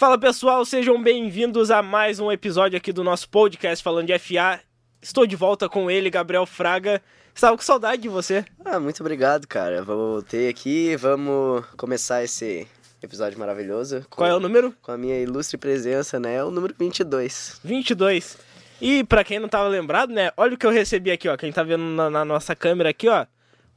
Fala pessoal, sejam bem-vindos a mais um episódio aqui do nosso podcast falando de FA. Estou de volta com ele, Gabriel Fraga. Estava com saudade de você. Ah, muito obrigado, cara. Voltei aqui, vamos começar esse episódio maravilhoso. Com, Qual é o número? Com a minha ilustre presença, né? É o número 22. 22. E para quem não tava lembrado, né? Olha o que eu recebi aqui, ó. Quem tá vendo na, na nossa câmera aqui, ó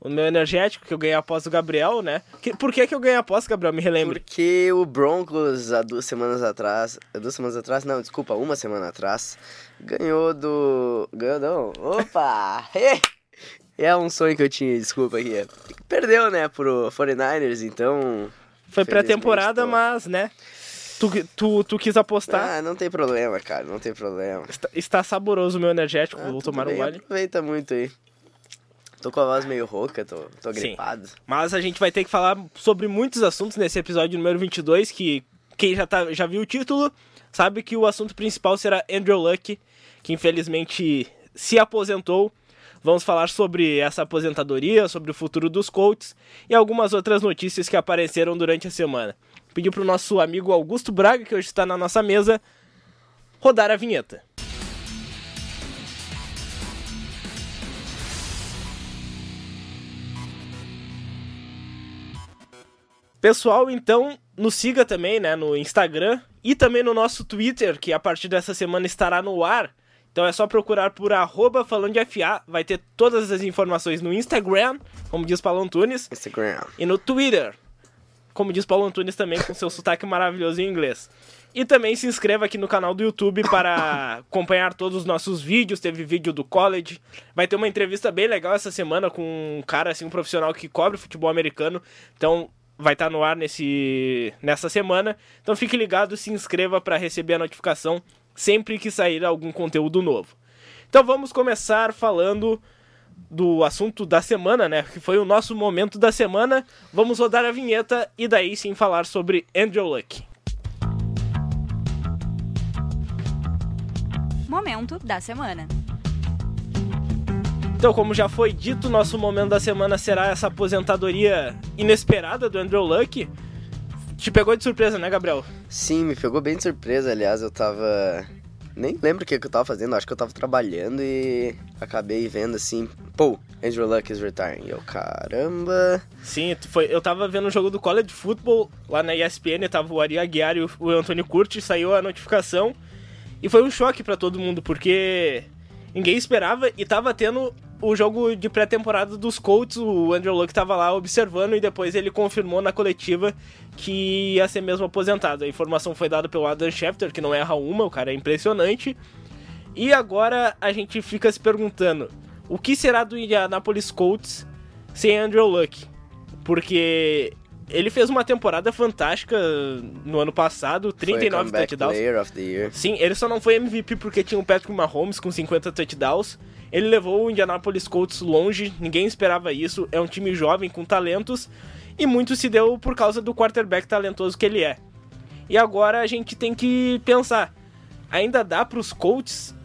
o meu energético que eu ganhei após o Gabriel, né? Que, por que, que eu ganhei após, Gabriel? Me relembre. Porque o Broncos, há duas semanas atrás. Duas semanas atrás? Não, desculpa, uma semana atrás. Ganhou do. Ganhou não. Opa! é um sonho que eu tinha, desculpa aqui. Perdeu, né, pro 49ers, então. Foi pré-temporada, mas, né? Tu, tu, tu quis apostar. Ah, não tem problema, cara, não tem problema. Está, está saboroso o meu energético, ah, vou tomar um gole. Aproveita muito aí. Tô com a voz meio rouca, tô, tô gripado. Sim. Mas a gente vai ter que falar sobre muitos assuntos nesse episódio número 22, que quem já, tá, já viu o título sabe que o assunto principal será Andrew Luck, que infelizmente se aposentou. Vamos falar sobre essa aposentadoria, sobre o futuro dos Colts e algumas outras notícias que apareceram durante a semana. Pedi pro nosso amigo Augusto Braga, que hoje está na nossa mesa, rodar a vinheta. Pessoal, então, nos siga também, né, no Instagram e também no nosso Twitter, que a partir dessa semana estará no ar. Então é só procurar por arroba falando de FA, vai ter todas as informações no Instagram, como diz Paulo Antunes. Instagram. E no Twitter, como diz Paulo Antunes também, com seu sotaque maravilhoso em inglês. E também se inscreva aqui no canal do YouTube para acompanhar todos os nossos vídeos. Teve vídeo do college. Vai ter uma entrevista bem legal essa semana com um cara, assim, um profissional que cobre futebol americano. Então vai estar tá no ar nesse, nessa semana. Então fique ligado, se inscreva para receber a notificação sempre que sair algum conteúdo novo. Então vamos começar falando do assunto da semana, né? Que foi o nosso momento da semana. Vamos rodar a vinheta e daí sim falar sobre Andrew Luck. Momento da semana. Então, como já foi dito, nosso momento da semana será essa aposentadoria inesperada do Andrew Luck. Te pegou de surpresa, né, Gabriel? Sim, me pegou bem de surpresa. Aliás, eu tava. Nem lembro o que, que eu tava fazendo, acho que eu tava trabalhando e acabei vendo assim, pô, Andrew Luck is retiring. Eu, caramba. Sim, foi, eu tava vendo o um jogo do college football lá na ESPN, tava o Ari Aguiar e o Antônio Curti, saiu a notificação. E foi um choque para todo mundo, porque ninguém esperava e tava tendo o jogo de pré-temporada dos Colts, o Andrew Luck estava lá observando e depois ele confirmou na coletiva que ia ser mesmo aposentado. A informação foi dada pelo Adam Schefter, que não erra uma, o cara é impressionante. E agora a gente fica se perguntando: o que será do Indianapolis Colts sem Andrew Luck? Porque ele fez uma temporada fantástica no ano passado, 39 touchdowns. Sim, ele só não foi MVP porque tinha o Patrick Mahomes com 50 touchdowns. Ele levou o Indianapolis Colts longe, ninguém esperava isso. É um time jovem com talentos e muito se deu por causa do quarterback talentoso que ele é. E agora a gente tem que pensar: ainda dá para os Colts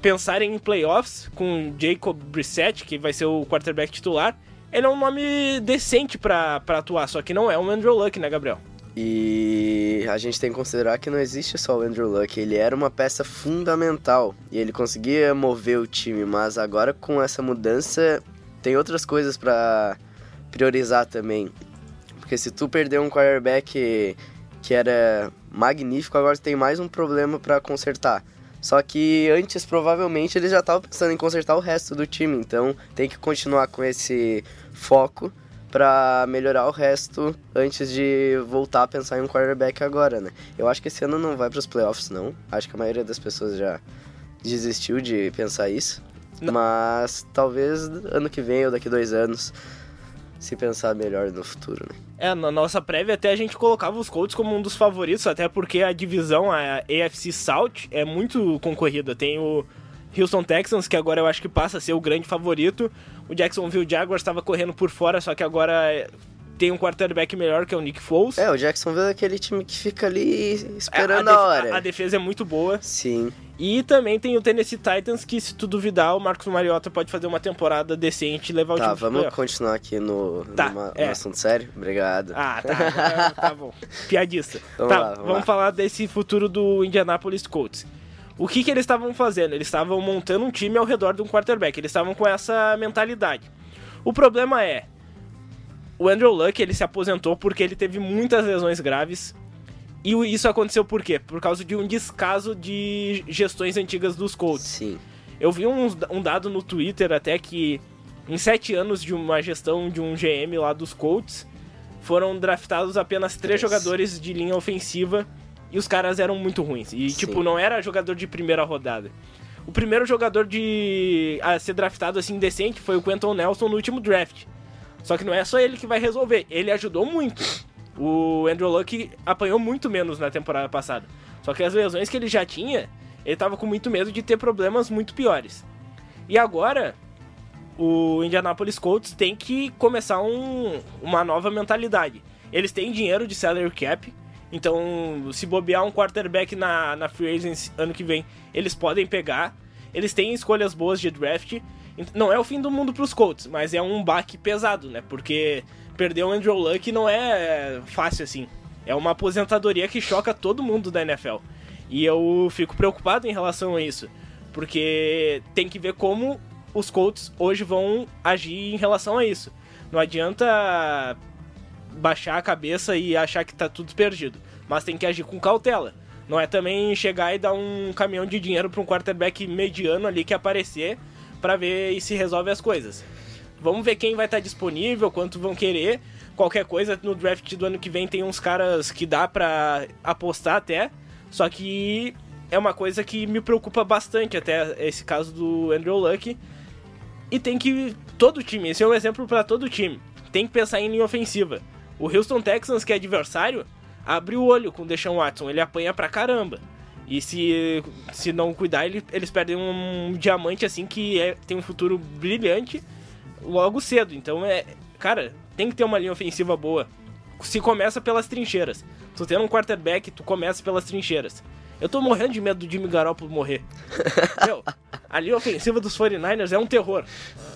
pensarem em playoffs com Jacob Brissett, que vai ser o quarterback titular? Ele é um nome decente para atuar, só que não é um Andrew Luck, né, Gabriel? E a gente tem que considerar que não existe só o Andrew Luck, ele era uma peça fundamental e ele conseguia mover o time, mas agora com essa mudança tem outras coisas para priorizar também. Porque se tu perder um quarterback que era magnífico, agora tem mais um problema para consertar. Só que antes, provavelmente, ele já estava pensando em consertar o resto do time, então tem que continuar com esse foco para melhorar o resto antes de voltar a pensar em um quarterback agora, né? Eu acho que esse ano não vai para os playoffs, não. Acho que a maioria das pessoas já desistiu de pensar isso. Não. Mas talvez ano que vem ou daqui dois anos se pensar melhor no futuro, né? É, na nossa prévia até a gente colocava os Colts como um dos favoritos, até porque a divisão, a AFC South, é muito concorrida. Tem o Houston Texans, que agora eu acho que passa a ser o grande favorito. O Jacksonville Jaguars estava correndo por fora, só que agora tem um quarterback melhor que é o Nick Foles. É, o Jacksonville é aquele time que fica ali esperando a, a, hora. A, a, defesa é muito boa. Sim. E também tem o Tennessee Titans, que se tu duvidar, o Marcos Mariota pode fazer uma temporada decente e levar tá, o time Tá, vamos continuar aqui no, tá, numa, é. no assunto sério? Obrigado. Ah, tá. tá bom. Piadista. Vamos tá, lá, vamos vamos lá. falar desse futuro do Indianapolis Colts. O que, que eles estavam fazendo? Eles estavam montando um time ao redor de um quarterback. Eles estavam com essa mentalidade. O problema é, o Andrew Luck ele se aposentou porque ele teve muitas lesões graves. E isso aconteceu por quê? Por causa de um descaso de gestões antigas dos Colts. Sim. Eu vi um, um dado no Twitter até que em sete anos de uma gestão de um GM lá dos Colts, foram draftados apenas três Três. jogadores de linha ofensiva e os caras eram muito ruins. E, Sim. tipo, não era jogador de primeira rodada. O primeiro jogador de a ser draftado assim decente foi o Quentin Nelson no último draft. Só que não é só ele que vai resolver, ele ajudou muito. O Andrew Luck apanhou muito menos na temporada passada. Só que as lesões que ele já tinha, ele tava com muito medo de ter problemas muito piores. E agora, o Indianapolis Colts tem que começar um- uma nova mentalidade. Eles têm dinheiro de salary cap, então se bobear um quarterback na, na free agency ano que vem, eles podem pegar. Eles têm escolhas boas de draft. Não é o fim do mundo pros Colts, mas é um baque pesado, né? Porque perder o Andrew Luck não é fácil assim. É uma aposentadoria que choca todo mundo da NFL. E eu fico preocupado em relação a isso. Porque tem que ver como os Colts hoje vão agir em relação a isso. Não adianta baixar a cabeça e achar que tá tudo perdido. Mas tem que agir com cautela. Não é também chegar e dar um caminhão de dinheiro para um quarterback mediano ali que aparecer para ver se resolve as coisas. Vamos ver quem vai estar disponível, quanto vão querer. Qualquer coisa no draft do ano que vem tem uns caras que dá pra apostar até. Só que é uma coisa que me preocupa bastante até esse caso do Andrew Luck. E tem que todo time, esse é um exemplo para todo time. Tem que pensar em linha ofensiva. O Houston Texans, que é adversário, abre o olho com o Deshaun Watson, ele apanha pra caramba. E se, se não cuidar, ele- eles perdem um diamante assim que é- tem um futuro brilhante logo cedo. Então é. Cara, tem que ter uma linha ofensiva boa. Se começa pelas trincheiras. Tu tendo um quarterback, tu começa pelas trincheiras. Eu tô morrendo de medo do Jimmy Garoppolo morrer. Meu, a linha ofensiva dos 49ers é um terror.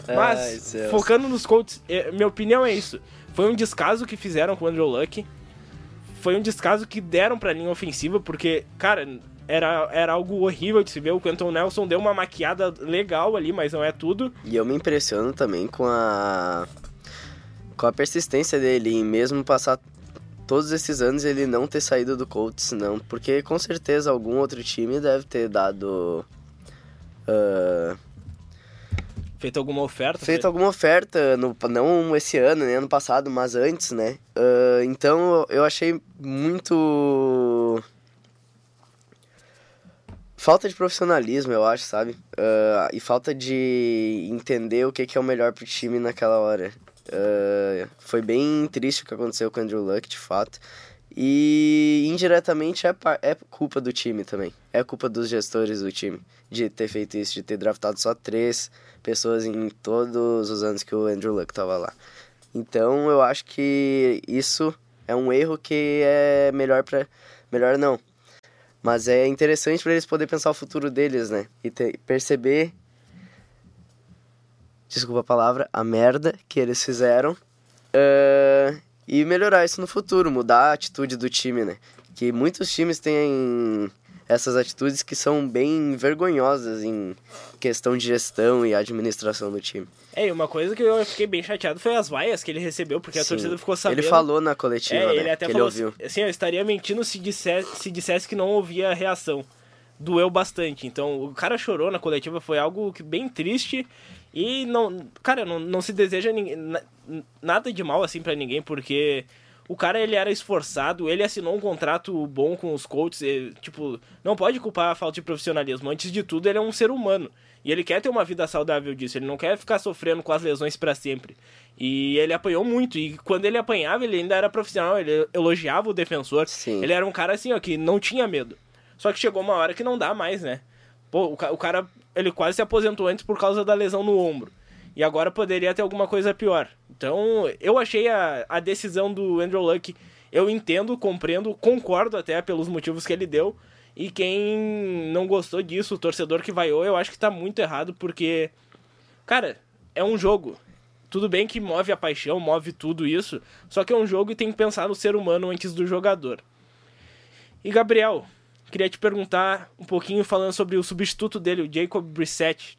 Ai, Mas, Deus. focando nos Colts, é, minha opinião é isso. Foi um descaso que fizeram com o Andrew Luck. Foi um descaso que deram pra linha ofensiva, porque, cara, era, era algo horrível de se ver. O Quentin Nelson deu uma maquiada legal ali, mas não é tudo. E eu me impressiono também com a com a persistência dele em mesmo passar todos esses anos ele não ter saído do Colts, não, porque com certeza algum outro time deve ter dado ah, Feito alguma oferta. feito alguma oferta, no, não esse ano, nem ano passado, mas antes, né? Ah, então eu achei muito. Falta de profissionalismo, eu acho, sabe? Ah, e falta de entender o que, que é o melhor pro time naquela hora. Ah, foi bem triste o que aconteceu com o Andrew Luck, de fato. E indiretamente é, é culpa do time também. É culpa dos gestores do time de ter feito isso, de ter draftado só três pessoas em todos os anos que o Andrew Luck tava lá. Então eu acho que isso é um erro que é melhor para melhor não. Mas é interessante para eles poder pensar o futuro deles, né? E ter- perceber desculpa a palavra, a merda que eles fizeram ah, e melhorar isso no futuro, mudar a atitude do time, né? Que muitos times têm essas atitudes que são bem vergonhosas em questão de gestão e administração do time. É, e uma coisa que eu fiquei bem chateado foi as vaias que ele recebeu, porque a Sim. torcida ficou sabendo. Ele falou na coletiva, É, né? ele até falou ele ouviu. assim, eu estaria mentindo se dissesse, se dissesse que não ouvia a reação. Doeu bastante. Então, o cara chorou na coletiva, foi algo que bem triste. E não, cara, não, não se deseja ninguém, na- nada de mal assim pra ninguém, porque o cara ele era esforçado, ele assinou um contrato bom com os e, tipo, não pode culpar a falta de profissionalismo. Antes de tudo, ele é um ser humano. E ele quer ter uma vida saudável disso, ele não quer ficar sofrendo com as lesões pra sempre. E ele apanhou muito, e quando ele apanhava, ele ainda era profissional, ele elogiava o defensor. Sim. Ele era um cara assim, ó, que não tinha medo. Só que chegou uma hora que não dá mais, né? Pô, o, o cara, ele quase se aposentou antes por causa da lesão no ombro. E agora poderia ter alguma coisa pior. Então, eu achei a, a decisão do Andrew Luck, eu entendo, compreendo, concordo até pelos motivos que ele deu. E quem não gostou disso, o torcedor que vaiou, eu acho que tá muito errado, porque, cara, é um jogo. Tudo bem que move a paixão, move tudo isso, só que é um jogo e tem que pensar no ser humano antes do jogador. E Gabriel, queria te perguntar um pouquinho falando sobre o substituto dele, o Jacob Brissett,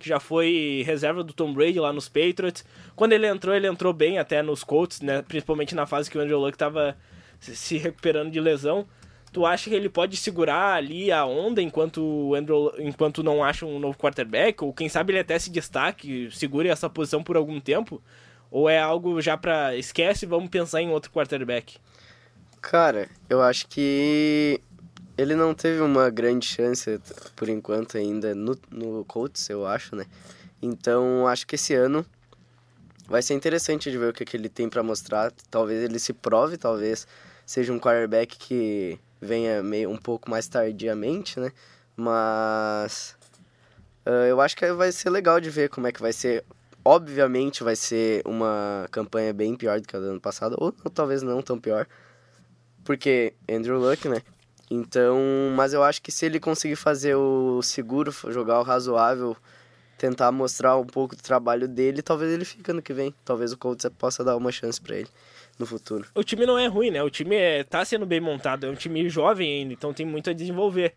que já foi reserva do Tom Brady lá nos Patriots. Quando ele entrou, ele entrou bem até nos Colts, né? Principalmente na fase que o Andrew Luck estava se recuperando de lesão. Tu acha que ele pode segurar ali a onda enquanto Andrew, enquanto não acha um novo quarterback? Ou quem sabe ele até se destaque, segure essa posição por algum tempo? Ou é algo já pra esquece, vamos pensar em outro quarterback? Cara, eu acho que ele não teve uma grande chance por enquanto ainda no, no Colts, eu acho, né? Então, acho que esse ano vai ser interessante de ver o que, que ele tem para mostrar. Talvez ele se prove, talvez seja um quarterback que venha meio um pouco mais tardiamente, né? Mas uh, eu acho que vai ser legal de ver como é que vai ser. Obviamente vai ser uma campanha bem pior do que a do ano passado, ou, ou talvez não tão pior, porque Andrew Luck, né? Então, mas eu acho que se ele conseguir fazer o seguro, jogar o razoável, tentar mostrar um pouco do trabalho dele, talvez ele fique ano que vem. Talvez o Colts possa dar uma chance para ele no futuro. O time não é ruim, né? O time é, tá sendo bem montado, é um time jovem ainda, então tem muito a desenvolver.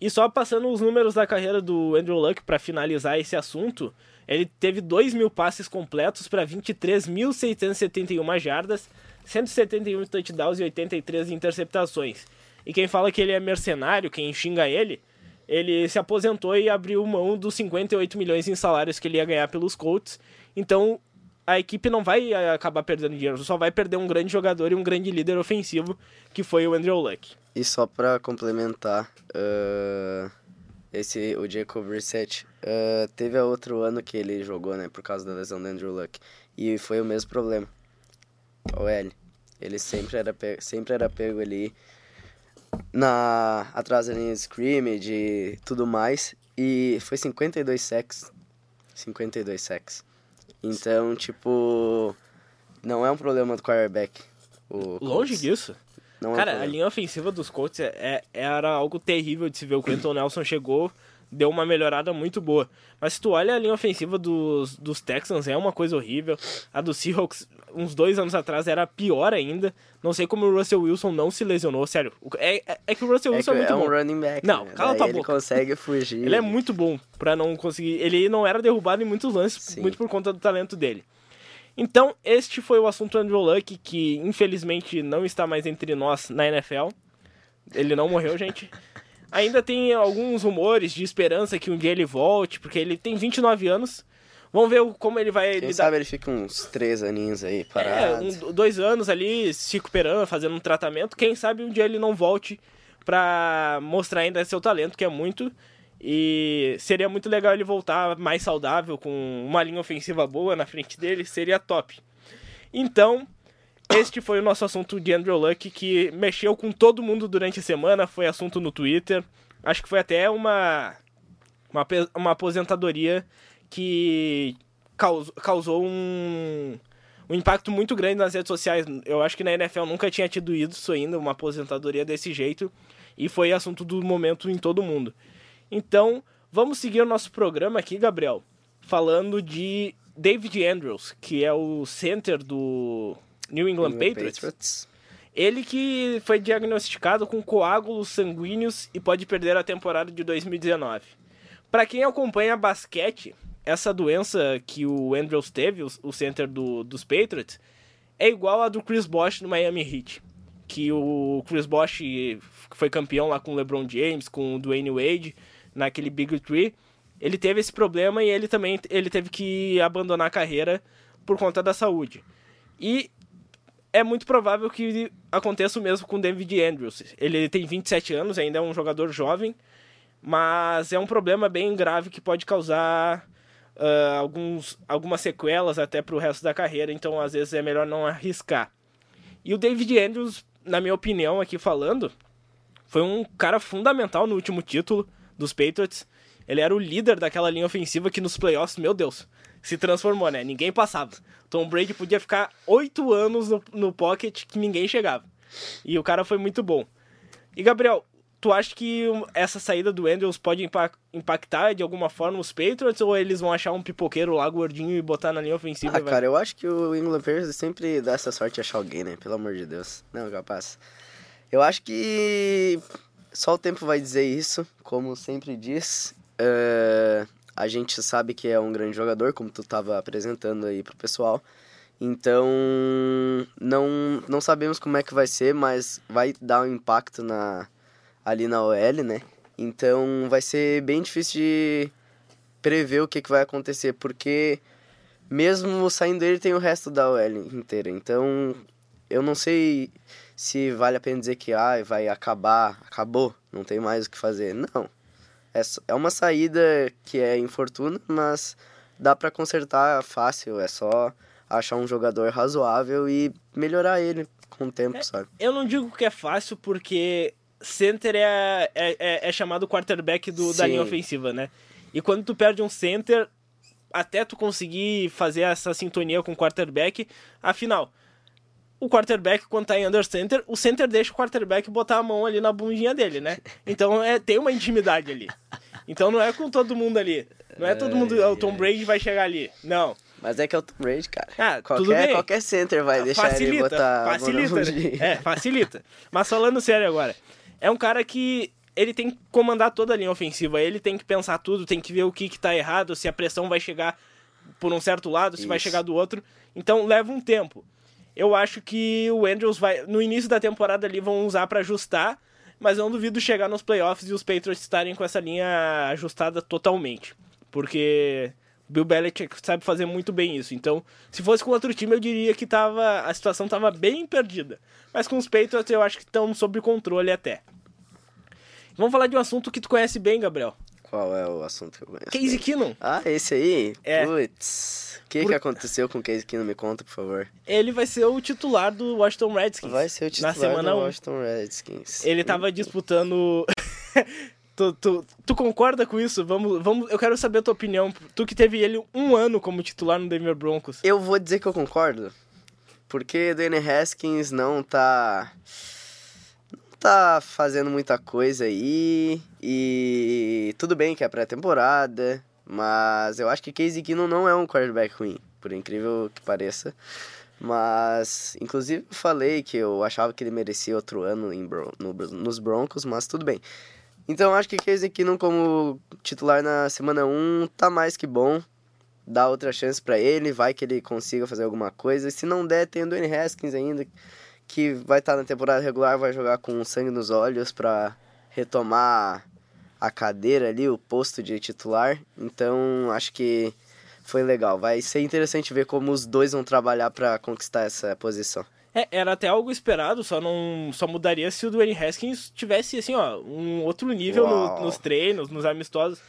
E só passando os números da carreira do Andrew Luck para finalizar esse assunto, ele teve 2 mil passes completos para 23.671 jardas, 171 touchdowns e 83 interceptações. E quem fala que ele é mercenário, quem xinga ele, ele se aposentou e abriu mão dos 58 milhões em salários que ele ia ganhar pelos Colts. Então a equipe não vai eh, acabar perdendo dinheiro, só vai perder um grande jogador e um grande líder ofensivo, que foi o Andrew Luck. E só para complementar, uh, esse, o Jacob Reset uh, teve outro ano que ele jogou, né, por causa da lesão do Andrew Luck, e foi o mesmo problema. O L, ele sempre era sempre era pego ali na atrás da linha de scrimmage e tudo mais, e foi 52 sacks, 52 sacks. Então, tipo, não é um problema do quarterback. Longe disso. Não Cara, é um a linha ofensiva dos Colts é, é, era algo terrível de se ver. O Quentin Nelson chegou, deu uma melhorada muito boa. Mas se tu olha a linha ofensiva dos, dos Texans, é uma coisa horrível. A do Seahawks, uns dois anos atrás, era pior ainda. Não sei como o Russell Wilson não se lesionou, sério. É, é, é que o Russell é Wilson é, muito é bom. um running back. Não, né? cala tua ele boca. Ele consegue fugir. ele é muito bom pra não conseguir... Ele não era derrubado em muitos lances, Sim. muito por conta do talento dele. Então, este foi o assunto Andrew Luck, que infelizmente não está mais entre nós na NFL. Ele não morreu, gente. Ainda tem alguns rumores de esperança que um dia ele volte, porque ele tem 29 anos. Vamos ver como ele vai Quem lidar. sabe ele fica uns três aninhos aí parado. É, um, dois anos ali se recuperando, fazendo um tratamento. Quem sabe um dia ele não volte pra mostrar ainda seu talento, que é muito. E seria muito legal ele voltar mais saudável, com uma linha ofensiva boa na frente dele, seria top. Então, este foi o nosso assunto de Andrew Luck, que mexeu com todo mundo durante a semana, foi assunto no Twitter. Acho que foi até uma, uma, uma aposentadoria que causou, causou um, um impacto muito grande nas redes sociais. Eu acho que na NFL nunca tinha tido isso ainda, uma aposentadoria desse jeito. E foi assunto do momento em todo mundo. Então, vamos seguir o nosso programa aqui, Gabriel, falando de David Andrews, que é o center do New England, New Patriots. Patriots. Ele que foi diagnosticado com coágulos sanguíneos e pode perder a temporada de 2019. Para quem acompanha basquete, essa doença que o Andrews teve, o center do, dos Patriots, é igual a do Chris Bosh no Miami Heat. Que o Chris Bosh foi campeão lá com o LeBron James, com o Dwayne Wade, naquele Big Three. Ele teve esse problema e ele também ele teve que abandonar a carreira por conta da saúde. E é muito provável que aconteça o mesmo com David Andrews. Ele tem 27 anos, ainda é um jogador jovem, mas é um problema bem grave que pode causar uh, alguns, algumas sequelas até para o resto da carreira, então às vezes é melhor não arriscar. E o David Andrews, na minha opinião, aqui falando, foi um cara fundamental no último título dos Patriots. Ele era o líder daquela linha ofensiva que nos playoffs, meu Deus, se transformou, né? Ninguém passava. Tom Brady podia ficar oito anos no, no pocket que ninguém chegava. E o cara foi muito bom. E, Gabriel, tu acha que essa saída do Andrews pode impactar de alguma forma os Patriots ou eles vão achar um pipoqueiro lá gordinho e botar na linha ofensiva? Ah, cara, eu acho que o England Patriots sempre dá essa sorte de achar alguém, né? Pelo amor de Deus. Não, capaz. Eu acho que só o tempo vai dizer isso, como sempre diz. Uh, a gente sabe que é um grande jogador, como tu estava apresentando aí pro pessoal. Então, não, não sabemos como é que vai ser, mas vai dar um impacto na, ali na OL, né? Então, vai ser bem difícil de prever o que, que vai acontecer, porque mesmo saindo dele tem o resto da OL inteira. Então, eu não sei se vale a pena dizer que ah, vai acabar, acabou, não tem mais o que fazer. Não. É, é uma saída que é infortuna, mas dá para consertar fácil, é só achar um jogador razoável e melhorar ele com o tempo, é, sabe? Eu não digo que é fácil porque center é, é, é, é chamado quarterback do, da linha ofensiva, né? E quando tu perde um center, até tu conseguir fazer essa sintonia com o quarterback, afinal, o quarterback, quando tá em under center, o center deixa o quarterback botar a mão ali na bundinha dele, né? Então é, tem uma intimidade ali. Então não é com todo mundo ali. Não é todo mundo, o Tom Brady vai chegar ali. Não. Mas é que é o Tom Brady, cara. Ah, qualquer, tudo bem. qualquer center vai deixar facilita, ele botar facilita, né? É, facilita. Mas falando sério agora, é um cara que ele tem que comandar toda a linha ofensiva, ele tem que pensar tudo, tem que ver o que, que tá errado, se a pressão vai chegar por um certo lado, se Isso. vai chegar do outro. Então leva um tempo. Eu acho que o Andrews vai. No início da temporada ali vão usar para ajustar, mas eu não duvido chegar nos playoffs e os Patriots estarem com essa linha ajustada totalmente. Porque Bill Belichick sabe fazer muito bem isso. Então, se fosse com outro time, eu diria que tava, a situação estava bem perdida. Mas com os Patriots, eu acho que estão sob controle até. Vamos falar de um assunto que tu conhece bem, Gabriel. Qual é o assunto que eu conheço? Casey Keenum. Ah, esse aí? É. Putz. O que, por... que aconteceu com o Casey Keenum? Me conta, por favor. Ele vai ser o titular do Washington Redskins. Vai ser o titular na semana do Washington Redskins. Ele tava disputando... tu, tu, tu, concorda com isso? Vamos, vamos, eu quero saber a tua opinião. Tu que teve ele um ano como titular no Denver Broncos. Eu vou dizer que eu concordo. Porque Danny Haskins não tá tá fazendo muita coisa aí. E tudo bem que é pré-temporada, mas eu acho que Casey Keenum não é um quarterback ruim, por incrível que pareça. Mas, inclusive, falei que eu achava que ele merecia outro ano em no, nos Broncos, mas tudo bem. Então, acho que Casey Keenum como titular na semana 1 tá mais que bom. Dá outra chance para ele, vai que ele consiga fazer alguma coisa. Se não der, tem o Dwayne Haskins ainda, que vai estar na temporada regular, vai jogar com sangue nos olhos para retomar a cadeira ali, o posto de titular. Então, acho que foi legal. Vai ser interessante ver como os dois vão trabalhar para conquistar essa posição. É, era até algo esperado, só não só mudaria se o Dwayne Haskins tivesse assim, ó, um outro nível no, nos treinos, nos amistosos.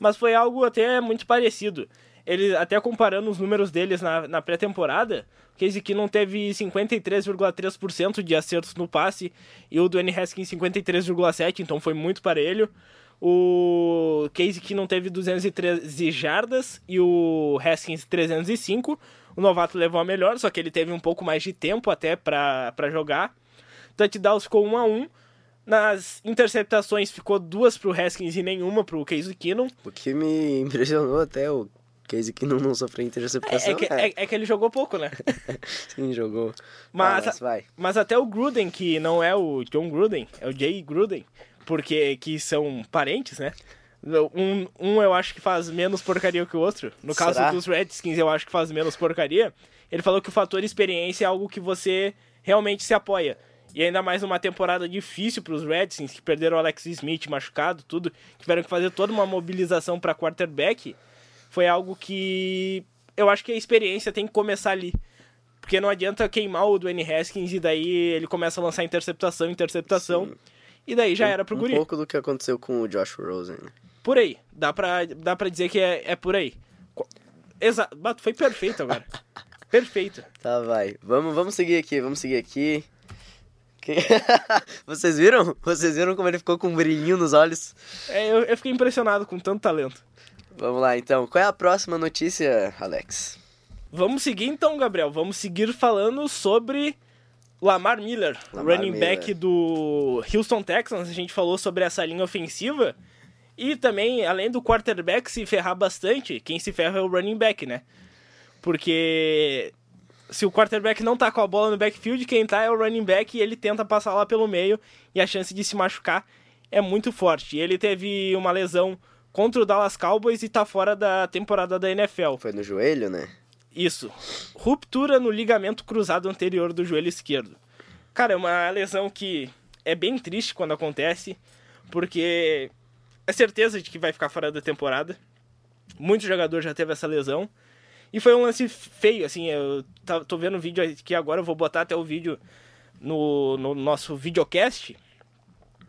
Mas foi algo até muito parecido. Ele até comparando os números deles na, na pré-temporada, Casey não teve 53,3% de acertos no passe e o Dwayne Haskins 53,7%, então foi muito parelho. O Casey não teve 213 jardas e o Haskins 305. O novato levou a melhor, só que ele teve um pouco mais de tempo até para jogar. Touchdowns ficou 1 a 1 nas interceptações ficou duas pro Haskins e nenhuma pro Casey Keenum. O que me impressionou até o Casey que não, não sofreu interceptação. É, é, que, é. é, que ele jogou pouco, né? Sim, jogou. Mas, ah, mas, vai. mas até o Gruden, que não é o John Gruden, é o Jay Gruden, porque que são parentes, né? Um, um eu acho que faz menos porcaria que o outro. No caso Será? dos Redskins, eu acho que faz menos porcaria. Ele falou que o fator experiência é algo que você realmente se apoia. E ainda mais numa temporada difícil para os Redskins, que perderam o Alex Smith machucado, tudo, tiveram que fazer toda uma mobilização para quarterback foi algo que eu acho que a experiência tem que começar ali. Porque não adianta queimar o Dwayne Haskins e daí ele começa a lançar interceptação, interceptação. Sim. E daí já um, era pro um guri. Um pouco do que aconteceu com o Josh Rosen. Por aí. Dá pra, dá pra dizer que é, é por aí. Exato. Foi perfeito agora. perfeito. Tá, vai. Vamos, vamos seguir aqui, vamos seguir aqui. Vocês viram? Vocês viram como ele ficou com um brilhinho nos olhos? É, eu, eu fiquei impressionado com tanto talento. Vamos lá, então. Qual é a próxima notícia, Alex? Vamos seguir então, Gabriel. Vamos seguir falando sobre Lamar Miller, Lamar running Miller. back do Houston Texans. A gente falou sobre essa linha ofensiva. E também, além do quarterback se ferrar bastante, quem se ferra é o running back, né? Porque se o quarterback não tá com a bola no backfield, quem tá é o running back e ele tenta passar lá pelo meio e a chance de se machucar é muito forte. Ele teve uma lesão contra o Dallas Cowboys e tá fora da temporada da NFL. Foi no joelho, né? Isso. Ruptura no ligamento cruzado anterior do joelho esquerdo. Cara, é uma lesão que é bem triste quando acontece, porque é certeza de que vai ficar fora da temporada. Muito jogador já teve essa lesão. E foi um lance feio, assim, eu tô vendo o vídeo aqui agora, eu vou botar até o vídeo no, no nosso videocast,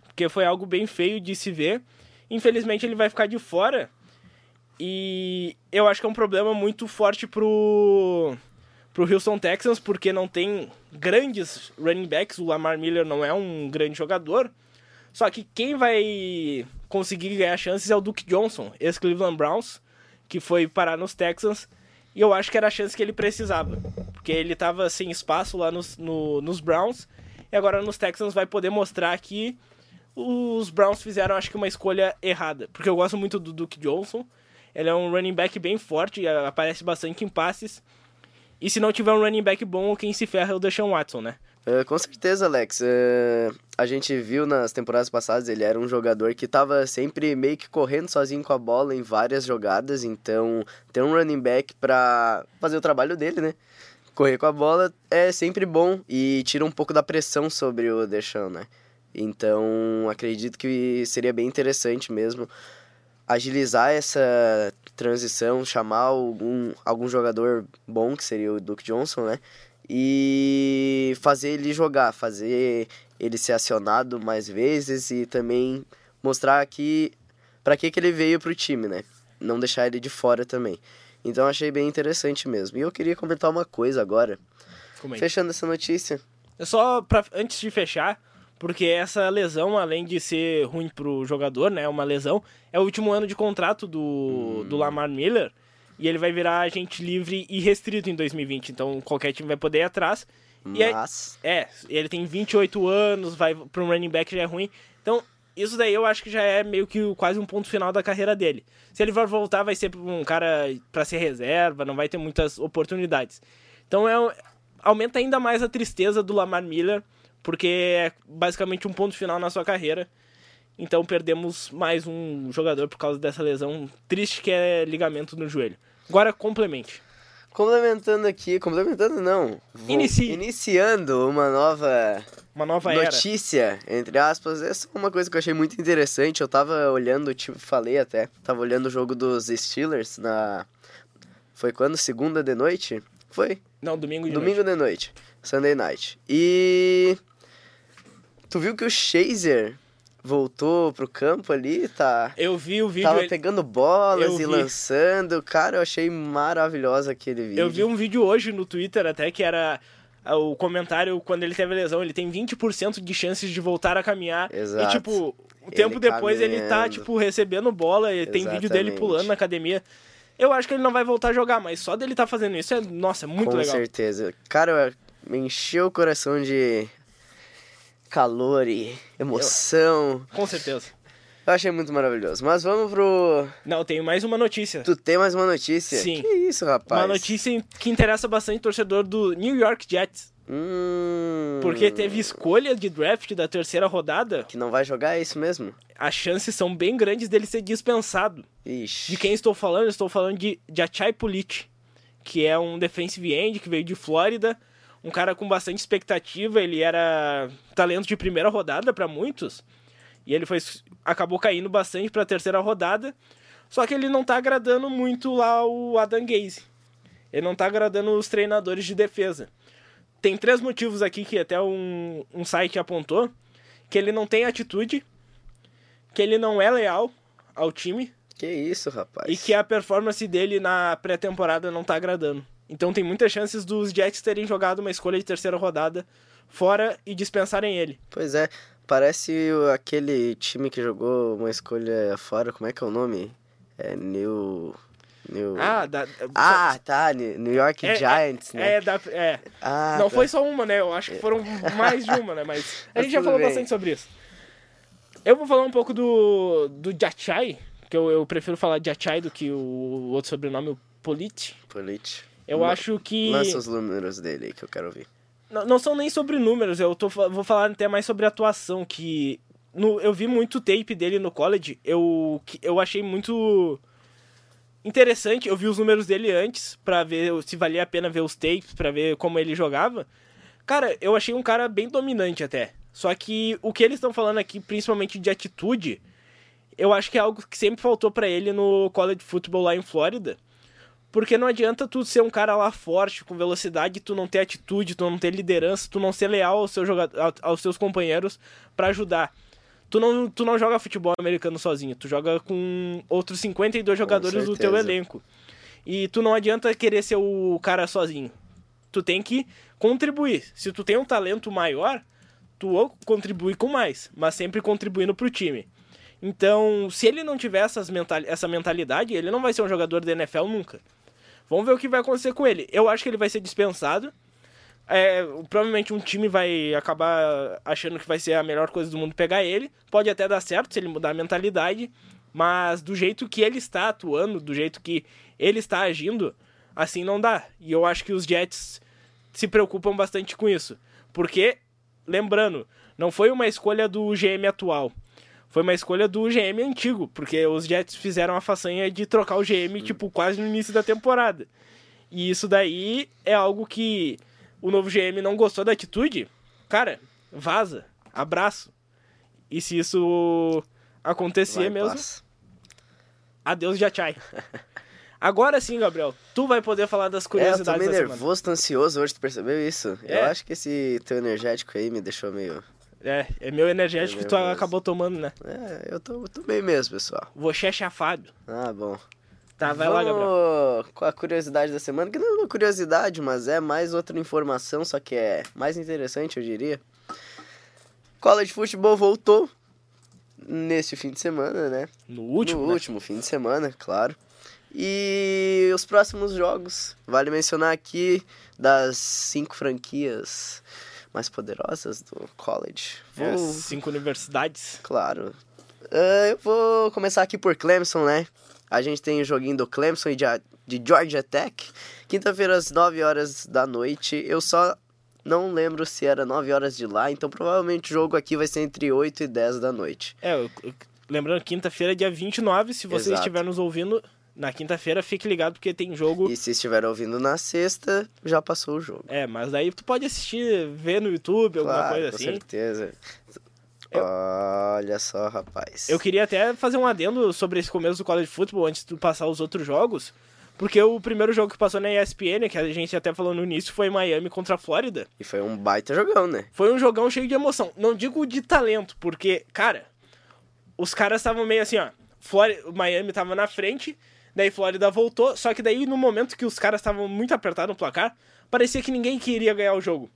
porque foi algo bem feio de se ver. Infelizmente ele vai ficar de fora, e eu acho que é um problema muito forte pro, pro Houston Texans, porque não tem grandes running backs, o Lamar Miller não é um grande jogador, só que quem vai conseguir ganhar chances é o Duke Johnson, ex-Cleveland Browns, que foi parar nos Texans, e eu acho que era a chance que ele precisava. Porque ele tava sem espaço lá nos, no- nos Browns. E agora nos Texans vai poder mostrar que os Browns fizeram, acho que, uma escolha errada. Porque eu gosto muito do Duke Johnson. Ele é um running back bem forte, aparece bastante em passes. E se não tiver um running back bom, quem se ferra é o Deshaun Watson, né? É, com certeza, Alex. É, a gente viu nas temporadas passadas, ele era um jogador que tava sempre meio que correndo sozinho com a bola em várias jogadas, então ter um running back pra fazer o trabalho dele, né? Correr com a bola é sempre bom e tira um pouco da pressão sobre o Deshaun, né? Então, acredito que seria bem interessante mesmo agilizar essa transição, chamar algum, algum jogador bom, que seria o Duke Johnson, né? E fazer ele jogar, fazer ele ser acionado mais vezes e também mostrar que para que, que ele veio pro time, né? Não deixar ele de fora também. Então achei bem interessante mesmo. E eu queria comentar uma coisa agora, Comenta. fechando essa notícia. É Só pra, antes de fechar, porque essa lesão, além de ser ruim pro jogador, né? Uma lesão, é o último ano de contrato do, do Lamar Miller. E ele vai virar agente livre e restrito em 2020. Então qualquer time vai poder ir atrás. E aí- Mas É, ele tem 28 anos, vai para um running back já é ruim. Então, isso daí eu acho que já é meio que quase um ponto final da carreira dele. Se ele for voltar, vai ser um cara para ser reserva, não vai ter muitas oportunidades. Então, é, um- aumenta ainda mais a tristeza do Lamar Miller, porque é basicamente um ponto final na sua carreira. Então, perdemos mais um jogador por causa dessa lesão triste que é ligamento no joelho. Agora, complemente. complementando aqui, complementando não, Inicie. iniciando uma nova Uma nova era. notícia, entre aspas, essa é uma coisa que eu achei muito interessante. Eu tava olhando, tipo, falei até, tava olhando o jogo dos Steelers na. Foi quando? Segunda de noite? Foi? Não, domingo de Domingo de noite. Sunday night. E. Tu viu que o Shazer voltou pro campo ali, tá? Eu vi o vídeo. Tava ele- pegando bolas Eu e vi. lançando. Cara, eu achei maravilhoso aquele vídeo. Eu vi um vídeo hoje no Twitter até que era ah, o comentário quando ele teve lesão, ele tem 20% de chances de voltar a caminhar. Exato. E tipo, o Ele tempo depois ele tá caminhando. tipo recebendo bola, e tem vídeo dele pulando na academia. Eu acho que ele não vai voltar a jogar, mas só dele tá fazendo isso é, nossa, é muito Com legal. certeza. Cara, me encheu o coração de calor e emoção. Com certeza. Eu achei muito maravilhoso. Mas vamos pro. Não, tenho mais uma notícia. Tu tem mais uma notícia? Sim. Que isso, rapaz? Uma notícia que interessa bastante o torcedor do New York Jets. Hum... Porque teve escolha de draft da terceira rodada, Que não vai jogar, é isso mesmo? as chances são bem grandes dele ser dispensado. Ixi. De quem estou falando? Estou falando de, de Achai Pulit, que é um defensive end que veio de Flórida, um cara com bastante expectativa, ele era talento de primeira rodada para muitos, e ele foi acabou caindo bastante para a terceira rodada, só que ele não tá agradando muito lá o Adam Gaze. Ele não tá agradando os treinadores de defesa. Tem três motivos aqui que até um, um site apontou, que ele não tem atitude, que ele não é leal ao time, Que isso, rapaz? e que a performance dele na pré-temporada não tá agradando. Então tem muitas chances dos Jets terem jogado uma escolha de terceira rodada fora e dispensarem ele. Pois é, parece aquele time que jogou uma escolha fora, como é que é o nome? É New. New... Ah, da, Ah, tá. New York é, Giants, é, né? É, da, é. Ah, Não tá. foi só uma, né? Eu acho que foram mais de uma, né? Mas a gente já falou bem. bastante sobre isso. Eu vou falar um pouco do, do Jachai, que eu, eu prefiro falar Jachai do que o outro sobrenome, o Polit. Polite. Eu acho que. Lança os números dele aí que eu quero ouvir. Não, não são nem sobre números, eu tô, vou falar até mais sobre atuação, que no, eu vi muito tape dele no college, eu, eu achei muito interessante, eu vi os números dele antes, pra ver se valia a pena ver os tapes, pra ver como ele jogava. Cara, eu achei um cara bem dominante até. Só que o que eles estão falando aqui, principalmente de atitude, eu acho que é algo que sempre faltou pra ele no college football lá em Flórida. Porque não adianta tu ser um cara lá forte, com velocidade, tu não ter atitude, tu não ter liderança, tu não ser leal aos seus, joga- a- aos seus companheiros pra ajudar. Tu não, tu não joga futebol americano sozinho, tu joga com outros 52 jogadores do teu elenco. E tu não adianta querer ser o cara sozinho. Tu tem que contribuir. Se tu tem um talento maior, tu contribui com mais, mas sempre contribuindo pro time. Então, se ele não tiver essas mental, essa mentalidade, ele não vai ser um jogador da NFL nunca. Vamos ver o que vai acontecer com ele. Eu acho que ele vai ser dispensado. É, provavelmente um time vai acabar achando que vai ser a melhor coisa do mundo pegar ele. Pode até dar certo se ele mudar a mentalidade. Mas do jeito que ele está atuando, do jeito que ele está agindo, assim não dá. E eu acho que os Jets se preocupam bastante com isso. Porque, lembrando, não foi uma escolha do GM atual. Foi uma escolha do GM antigo, porque os Jets fizeram a façanha de trocar o GM, tipo, quase no início da temporada. E isso daí é algo que o novo GM não gostou da atitude. Cara, vaza, abraço. E se isso acontecer Vai, mesmo, passa. adeus Jachai. Agora sim, Gabriel, tu vai poder falar das É, eu tô curiosidades meio da semana. nervoso, tô ansioso hoje, tu percebeu isso? É. Eu acho que esse teu energético aí me deixou meio... É, é meu energético É que tu nervoso. acabou tomando, né? É, eu tô, tô bem mesmo, pessoal. Você é chafado. Ah, bom. Tá, vai lá, Gabriel. Vamos com a curiosidade da semana, que não é uma curiosidade, mas é mais outra informação, só que é mais interessante, eu diria. College Football voltou neste fim de semana, né? No último, no né? último fim de semana, claro. E os próximos jogos, vale mencionar aqui das cinco franquias mais poderosas do college. É, Vou, cinco universidades. Claro. Ah, eu vou começar aqui por Clemson, né? A gente tem o joguinho do Clemson e de, Georgia Tech. Quinta-feira às 9 horas da noite. Eu só não lembro se era 9 horas de lá, então provavelmente o jogo aqui vai ser entre 8 e 10 da noite. É, eu- eu- lembrando, quinta-feira é dia 29. Se você Exato. estiver nos ouvindo na quinta-feira, fique ligado porque tem jogo. E se estiver ouvindo na sexta, já passou o jogo. É, mas daí tu pode assistir, ver no YouTube, alguma Claro, coisa com assim. certeza. Eu- Olha só, rapaz. Eu queria até fazer um adendo sobre esse começo do college football antes de passar os outros jogos. Porque o primeiro jogo que passou na ESPN, que a gente até falou no início, foi Miami contra a Flórida. E foi um baita jogão, né? Foi um jogão cheio de emoção. Não digo de talento, porque, cara, os caras estavam meio assim, ó. Flórida, Miami tava na frente, daí Flórida voltou, só que daí no momento que os caras estavam muito apertados no placar, parecia que ninguém queria ganhar o jogo.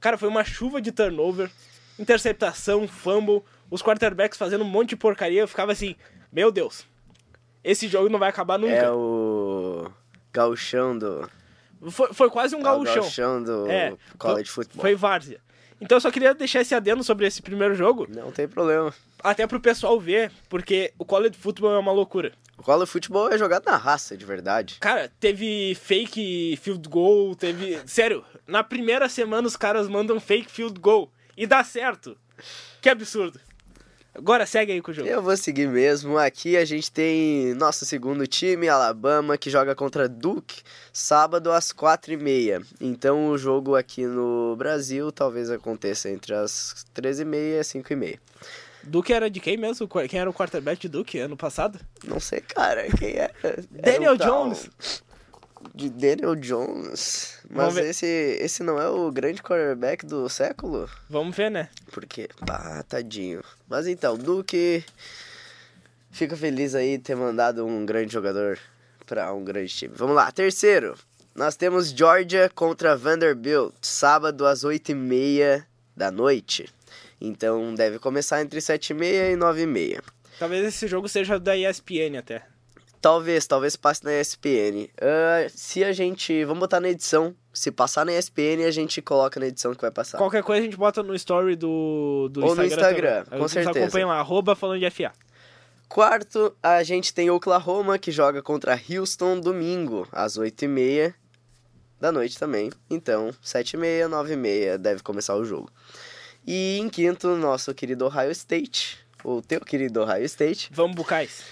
Cara, foi uma chuva de turnover, interceptação, fumble, os quarterbacks fazendo um monte de porcaria, eu ficava assim, meu Deus, esse jogo não vai acabar nunca. É o gauchão do... Foi, foi quase um é o gauchão. gauchão do É, college football. foi várzea. Então eu só queria deixar esse adendo sobre esse primeiro jogo, Não tem problema. até pro pessoal ver, porque o college football é uma loucura. O college football é jogado na raça, de verdade. Cara, teve fake field goal, teve. Sério, na primeira semana os caras mandam fake field goal e dá certo. Que absurdo. Agora segue aí com o jogo. Eu vou seguir mesmo. Aqui a gente tem nosso segundo time, Alabama, que joga contra Duke, sábado às quatro e meia. Então o jogo aqui no Brasil talvez aconteça entre as 13h30 e as 5h30. Duke era de quem mesmo? Qu- Quem era o quarterback de Duke ano passado? Não sei, cara, quem era? Era Daniel um tal Jones. De Daniel Jones. Mas esse, esse não é o grande quarterback do século? Vamos ver, né? Porque, bah, tadinho. Mas então, Duque fica feliz aí ter mandado um grande jogador pra um grande time. Vamos lá, terceiro. Nós temos Georgia contra Vanderbilt, sábado às 8h30 da noite. Então deve começar entre 7h30 e 9h30. Talvez esse jogo seja da ESPN até. Talvez, talvez passe na ESPN. Uh, se a gente. Vamos botar na edição. Se passar na ESPN, a gente coloca na edição que vai passar. Qualquer coisa a gente bota no story do, do Ou Instagram. no Instagram, também. com certeza. acompanham lá, arroba falando de FA. Quarto, a gente tem Oklahoma, que joga contra Houston domingo, às 8h30 da noite também. Então, 7h30, 9h30 deve começar o jogo. E em quinto, nosso querido Ohio State, o teu querido Ohio State, Vamos bucais.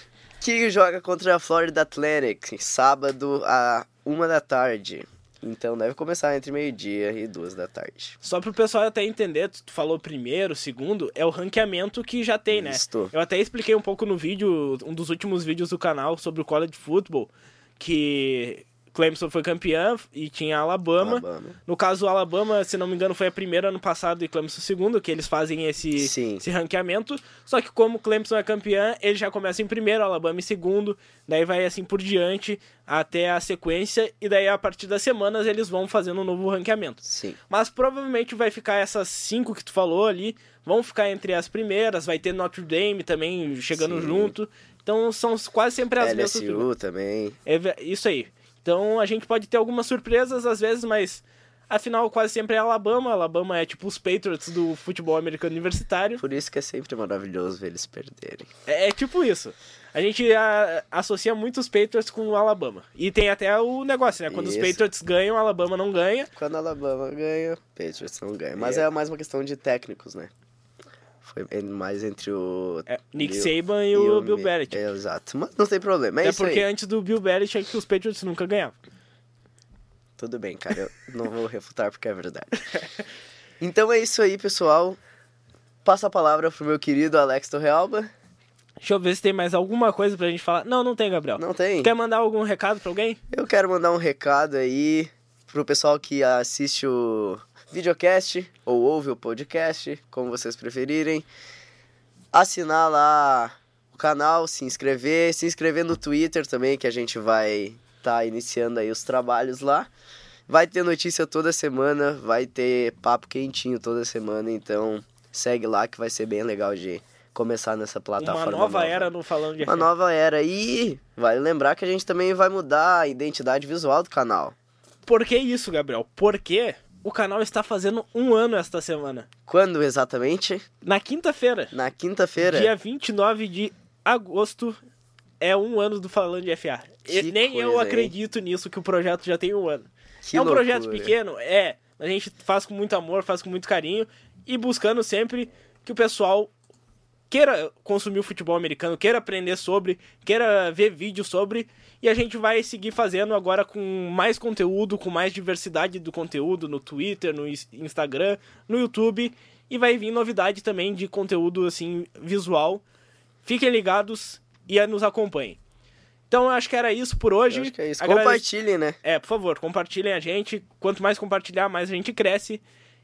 Que joga contra a Florida Atlantic, sábado, a 1 da tarde. Então deve começar entre meio-dia e duas da tarde. Só pro pessoal até entender, tu tu falou primeiro, segundo, é o ranqueamento que já tem, né? Isto. Eu até expliquei um pouco no vídeo, um dos últimos vídeos do canal sobre o college football, que Clemson foi campeã e tinha Alabama. Alabama. No caso, o Alabama, se não me engano, foi a primeira ano passado e Clemson segundo, que eles fazem esse, Sim. esse ranqueamento. Só que como Clemson é campeã, ele já começa em primeiro, Alabama em segundo, daí vai assim por diante até a sequência, e daí a partir das semanas eles vão fazendo um novo ranqueamento. Sim. Mas provavelmente vai ficar essas cinco que tu falou ali, vão ficar entre as primeiras, vai ter Notre Dame também chegando Sim. junto. Então são quase sempre as mesmas. LSU também. É isso aí. Então a gente pode ter algumas surpresas às vezes, mas afinal quase sempre é Alabama. Alabama é tipo os Patriots do futebol americano universitário. Por isso que é sempre maravilhoso ver eles perderem. É, é tipo isso. A gente a- associa muito os Patriots com o Alabama. E tem até o negócio, né? Quando os Isso. Patriots ganham, o Alabama não ganha. Quando Alabama ganha, Patriots não ganha. Mas É. é, mais uma questão de técnicos, né? Foi mais entre o... É, Nick Bill- Saban e o Bill Belichick. É, exato. Mas não tem problema, é Até isso porque aí. antes do Bill Belichick os Patriots nunca ganhavam. Tudo bem, cara. Eu não vou refutar porque é verdade. Então é isso aí, pessoal. Passa a palavra pro meu querido Alex Torrealba. Deixa eu ver se tem mais alguma coisa pra gente falar. Não, não tem, Gabriel. Não tem? Quer mandar algum recado pra alguém? Eu quero mandar um recado aí pro pessoal que assiste o videocast ou ouve o podcast, como vocês preferirem. Assinar lá o canal, se inscrever, se inscrever no Twitter também, que a gente vai estar iniciando aí os trabalhos lá. Vai ter notícia toda semana, vai ter papo quentinho toda semana, então segue lá que vai ser bem legal de começar nessa plataforma. Uma nova, era no Falando de Uma FM. nova era. E vale lembrar que a gente também vai mudar a identidade visual do canal. Por que isso, Gabriel? Porque o canal está fazendo um ano esta semana. Quando exatamente? Na quinta-feira, Na quinta-feira. dia 29 de agosto, é um ano do Falando de FA. E Que nem eu coisa, hein? acredito nisso, que o projeto já tem um ano. Que é um loucura. projeto pequeno, é. A gente faz com muito amor, faz com muito carinho e buscando sempre que o pessoal queira consumir o futebol americano, queira aprender sobre, queira ver vídeos sobre. E a gente vai seguir fazendo agora com mais conteúdo, com mais diversidade do conteúdo no Twitter, no Ins- Instagram, no YouTube. E vai vir novidade também de conteúdo assim visual. Fiquem ligados e nos acompanhem. Então eu acho que era isso por hoje. Eu acho que é isso. Compartilhem, né? é, por favor, compartilhem a gente. Quanto mais compartilhar, mais a gente cresce.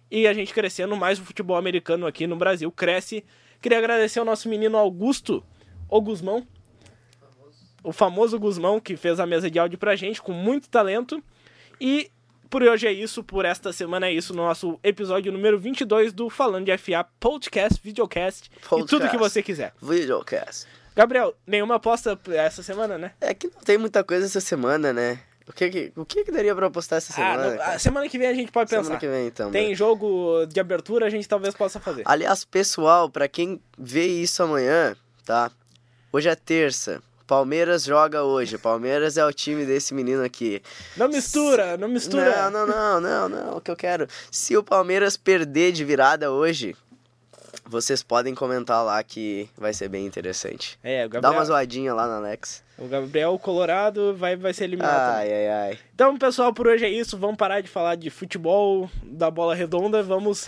E a gente crescendo, mais o futebol americano aqui no Brasil cresce. Queria agradecer ao nosso menino Augusto, o Guzmão. O famoso Guzmão, que fez a mesa de áudio pra gente, com muito talento. E por hoje é isso, por esta semana é isso, no nosso episódio número 22 do Falando de FA Podcast, Videocast e tudo Podcast. que você quiser. Videocast. Gabriel, nenhuma aposta essa semana, né? É que não tem muita coisa essa semana, né? O que que, o que, que daria pra postar essa Ah, semana? não- cara? a semana que vem a gente pode semana pensar. que vem, então. Tem jogo de abertura, a gente talvez possa fazer. Aliás, pessoal, pra quem vê isso amanhã, tá? Hoje é terça. Palmeiras joga hoje. Palmeiras é o time desse menino aqui. Não mistura, não mistura. Não, não, não, não, não. O que eu quero. Se o Palmeiras perder de virada hoje, vocês podem comentar lá que vai ser bem interessante. É, o Dá Gabriel, uma zoadinha lá na Alex. o Gabriel Colorado vai, vai ser eliminado. também. Ai, ai, ai. Então, pessoal, por hoje é isso. Vamos parar de falar de futebol da bola redonda. Vamos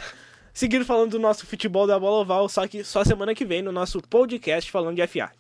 seguir falando do nosso futebol da bola oval, só que só semana que vem no nosso podcast falando de FA.